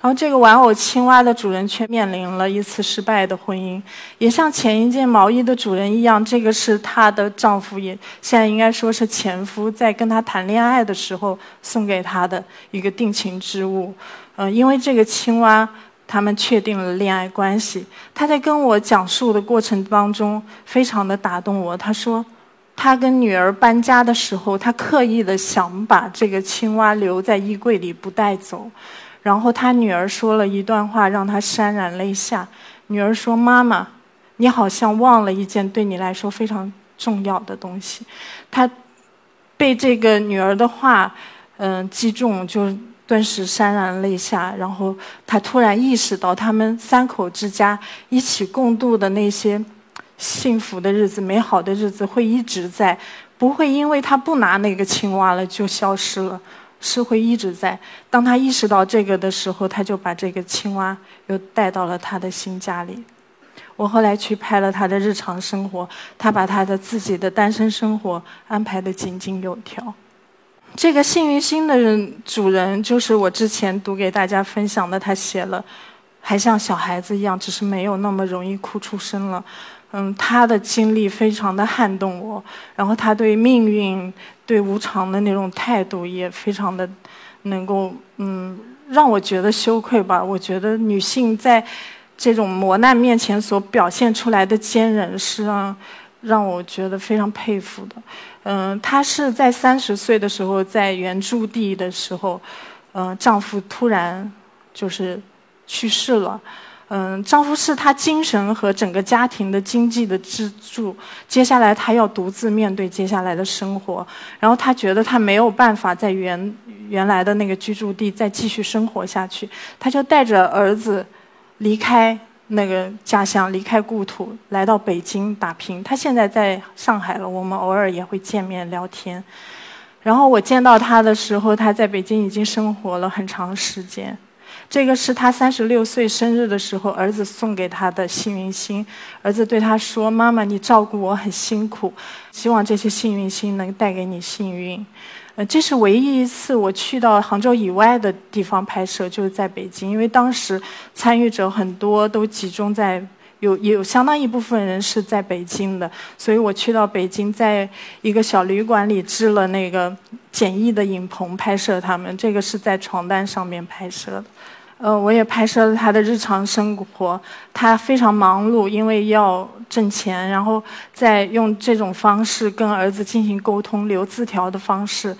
然后，这个玩偶青蛙的主人却面临了一次失败的婚姻，也像前一件毛衣的主人一样，这个是她的丈夫，也现在应该说是前夫，在跟她谈恋爱的时候送给她的一个定情之物。嗯，因为这个青蛙，他们确定了恋爱关系。他在跟我讲述的过程当中，非常的打动我。他说，他跟女儿搬家的时候，他刻意的想把这个青蛙留在衣柜里不带走。然后他女儿说了一段话，让他潸然泪下。女儿说：“妈妈，你好像忘了一件对你来说非常重要的东西。”他被这个女儿的话，嗯，击中，就顿时潸然泪下。然后他突然意识到，他们三口之家一起共度的那些幸福的日子、美好的日子会一直在，不会因为他不拿那个青蛙了就消失了。是会一直在。当他意识到这个的时候，他就把这个青蛙又带到了他的新家里。我后来去拍了他的日常生活，他把他的自己的单身生活安排的井井有条。这个幸运星的人主人就是我之前读给大家分享的，他写了，还像小孩子一样，只是没有那么容易哭出声了。嗯，他的经历非常的撼动我，然后他对命运、对无常的那种态度也非常的能够嗯让我觉得羞愧吧。我觉得女性在这种磨难面前所表现出来的坚韧是让让我觉得非常佩服的。嗯，她是在三十岁的时候在原住地的时候，嗯，丈夫突然就是去世了。嗯，丈夫是她精神和整个家庭的经济的支柱。接下来，她要独自面对接下来的生活。然后，她觉得她没有办法在原原来的那个居住地再继续生活下去。她就带着儿子离开那个家乡，离开故土，来到北京打拼。她现在在上海了，我们偶尔也会见面聊天。然后我见到她的时候，她在北京已经生活了很长时间。这个是他三十六岁生日的时候，儿子送给他的幸运星。儿子对他说：“妈妈，你照顾我很辛苦，希望这些幸运星能带给你幸运。”呃，这是唯一一次我去到杭州以外的地方拍摄，就是在北京，因为当时参与者很多都集中在有有相当一部分人是在北京的，所以我去到北京，在一个小旅馆里支了那个简易的影棚拍摄他们。这个是在床单上面拍摄的。呃，我也拍摄了他的日常生活，他非常忙碌，因为要挣钱，然后再用这种方式跟儿子进行沟通，留字条的方式。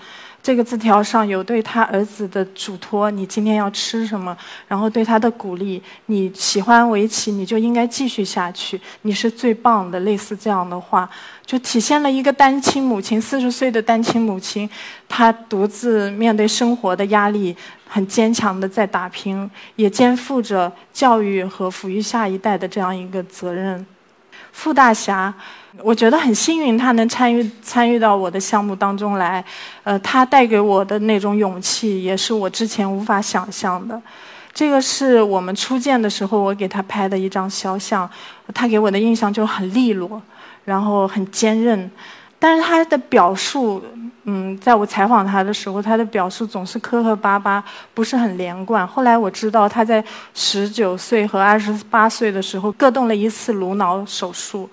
这个字条上有对他儿子的嘱托：“你今天要吃什么？”然后对他的鼓励：“你喜欢围棋，你就应该继续下去，你是最棒的。”类似这样的话，就体现了一个单亲母亲，四十岁的单亲母亲，她独自面对生活的压力，很坚强的在打拼，也肩负着教育和抚育下一代的这样一个责任。傅大侠。我觉得很幸运，他能参与参与到我的项目当中来，呃，他带给我的那种勇气，也是我之前无法想象的。这个是我们初见的时候，我给他拍的一张肖像，他给我的印象就很利落，然后很坚韧，但是他的表述，嗯，在我采访他的时候，他的表述总是磕磕巴巴，不是很连贯。后来我知道他在十九岁和二十八岁的时候各动了一次颅脑手术。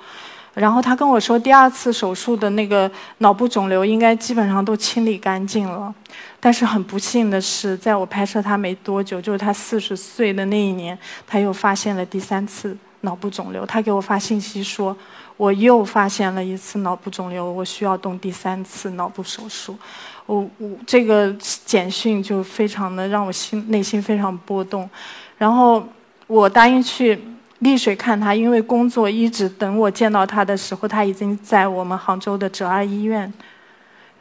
然后他跟我说，第二次手术的那个脑部肿瘤应该基本上都清理干净了，但是很不幸的是，在我拍摄他没多久，就是他四十岁的那一年，他又发现了第三次脑部肿瘤。他给我发信息说，我又发现了一次脑部肿瘤，我需要动第三次脑部手术。我我这个简讯就非常的让我心内心非常波动，然后我答应去。丽水看他，因为工作一直等我见到他的时候，他已经在我们杭州的浙二医院。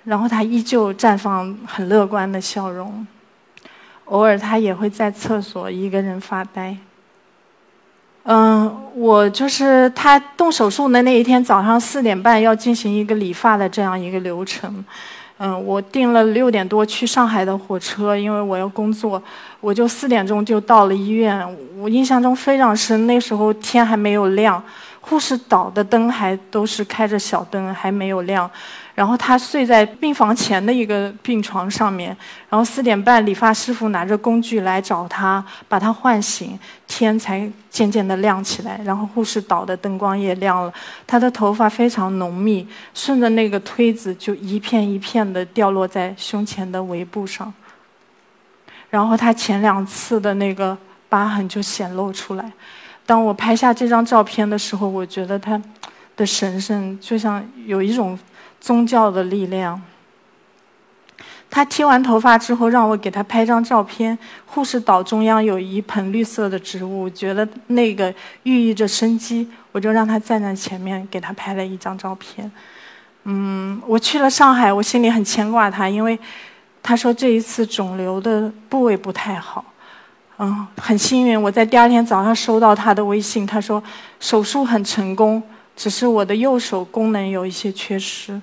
然后他依旧绽放很乐观的笑容，偶尔他也会在厕所一个人发呆。嗯，我就是他动手术的那一天早上四点半要进行一个理发的这样一个流程。嗯，我订了六点多去上海的火车，因为我要工作，我就四点钟就到了医院。我印象中非常深，那时候天还没有亮。护士岛的灯还都是开着小灯，还没有亮。然后他睡在病房前的一个病床上面。然后四点半，理发师傅拿着工具来找他，把他唤醒，天才渐渐的亮起来。然后护士岛的灯光也亮了。他的头发非常浓密，顺着那个推子就一片一片的掉落在胸前的围布上。然后他前两次的那个疤痕就显露出来。当我拍下这张照片的时候，我觉得他的神圣就像有一种宗教的力量。他剃完头发之后，让我给他拍张照片。护士岛中央有一盆绿色的植物，觉得那个寓意着生机，我就让他站在前面给他拍了一张照片。嗯，我去了上海，我心里很牵挂他，因为他说这一次肿瘤的部位不太好。嗯，很幸运，我在第二天早上收到他的微信，他说手术很成功，只是我的右手功能有一些缺失。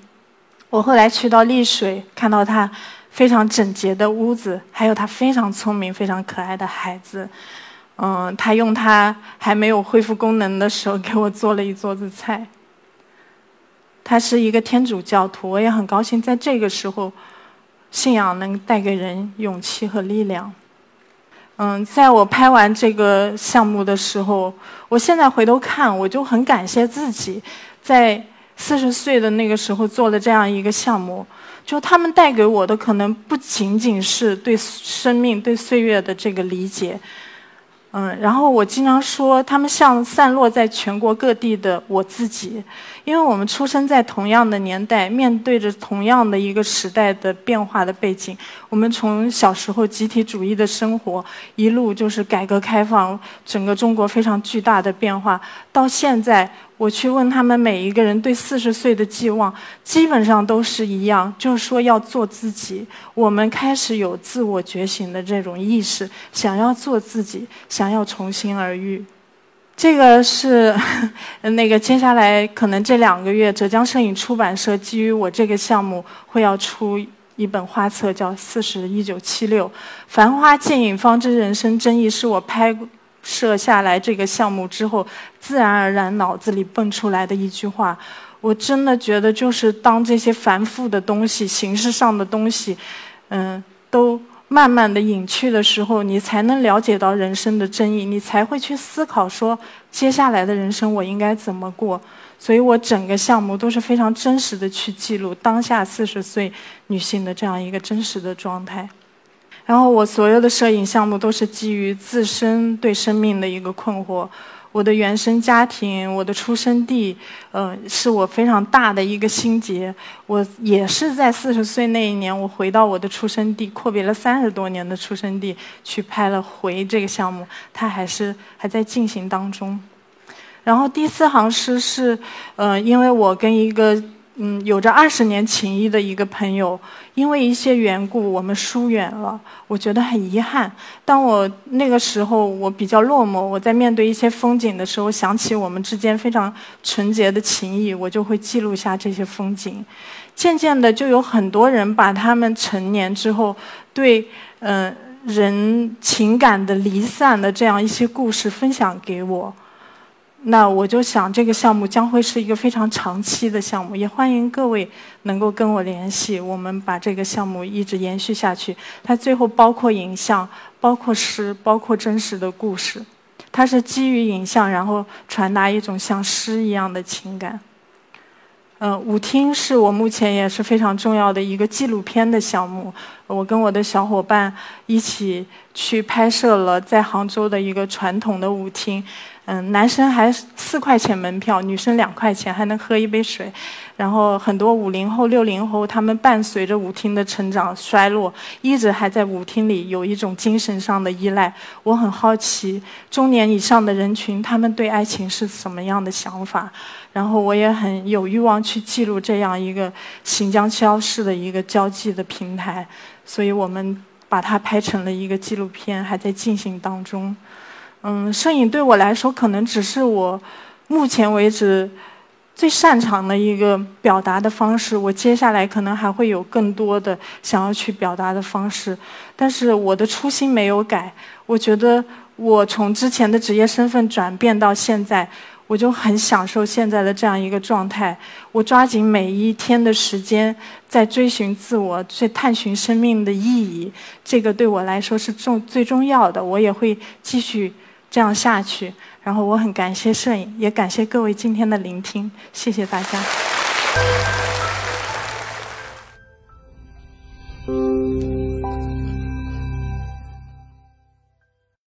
我后来去到丽水，看到他非常整洁的屋子，还有他非常聪明、非常可爱的孩子。嗯，他用他还没有恢复功能的时候给我做了一桌子菜。他是一个天主教徒，我也很高兴，在这个时候，信仰能带给人勇气和力量。嗯，在我拍完这个项目的时候，我现在回头看，我就很感谢自己，在四十岁的那个时候做了这样一个项目。就他们带给我的，可能不仅仅是对生命、对岁月的这个理解。嗯，然后我经常说，他们像散落在全国各地的我自己，因为我们出生在同样的年代，面对着同样的一个时代的变化的背景。我们从小时候集体主义的生活，一路就是改革开放，整个中国非常巨大的变化，到现在。我去问他们每一个人对四十岁的寄望，基本上都是一样，就是说要做自己。我们开始有自我觉醒的这种意识，想要做自己，想要重新而育。这个是 那个接下来可能这两个月，浙江摄影出版社基于我这个项目会要出一本画册，叫《四十一九七六》，繁花渐影方知人生真意，是我拍。设下来这个项目之后，自然而然脑子里蹦出来的一句话，我真的觉得就是当这些繁复的东西、形式上的东西，嗯，都慢慢的隐去的时候，你才能了解到人生的真意，你才会去思考说接下来的人生我应该怎么过。所以我整个项目都是非常真实的去记录当下四十岁女性的这样一个真实的状态。然后我所有的摄影项目都是基于自身对生命的一个困惑，我的原生家庭，我的出生地，呃，是我非常大的一个心结。我也是在四十岁那一年，我回到我的出生地，阔别了三十多年的出生地，去拍了《回》这个项目，它还是还在进行当中。然后第四行诗是，呃，因为我跟一个。嗯，有着二十年情谊的一个朋友，因为一些缘故，我们疏远了。我觉得很遗憾。当我那个时候，我比较落寞，我在面对一些风景的时候，想起我们之间非常纯洁的情谊，我就会记录下这些风景。渐渐的，就有很多人把他们成年之后对嗯人情感的离散的这样一些故事分享给我。那我就想，这个项目将会是一个非常长期的项目，也欢迎各位能够跟我联系，我们把这个项目一直延续下去。它最后包括影像，包括诗，包括真实的故事。它是基于影像，然后传达一种像诗一样的情感。嗯，舞厅是我目前也是非常重要的一个纪录片的项目。我跟我的小伙伴一起去拍摄了在杭州的一个传统的舞厅。嗯，男生还四块钱门票，女生两块钱，还能喝一杯水。然后很多五零后、六零后，他们伴随着舞厅的成长衰落，一直还在舞厅里有一种精神上的依赖。我很好奇，中年以上的人群，他们对爱情是什么样的想法？然后我也很有欲望去记录这样一个行将消逝的一个交际的平台，所以我们把它拍成了一个纪录片，还在进行当中。嗯，摄影对我来说可能只是我目前为止最擅长的一个表达的方式。我接下来可能还会有更多的想要去表达的方式，但是我的初心没有改。我觉得我从之前的职业身份转变到现在。我就很享受现在的这样一个状态，我抓紧每一天的时间，在追寻自我，在探寻生命的意义。这个对我来说是重最重要的，我也会继续这样下去。然后我很感谢摄影，也感谢各位今天的聆听，谢谢大家。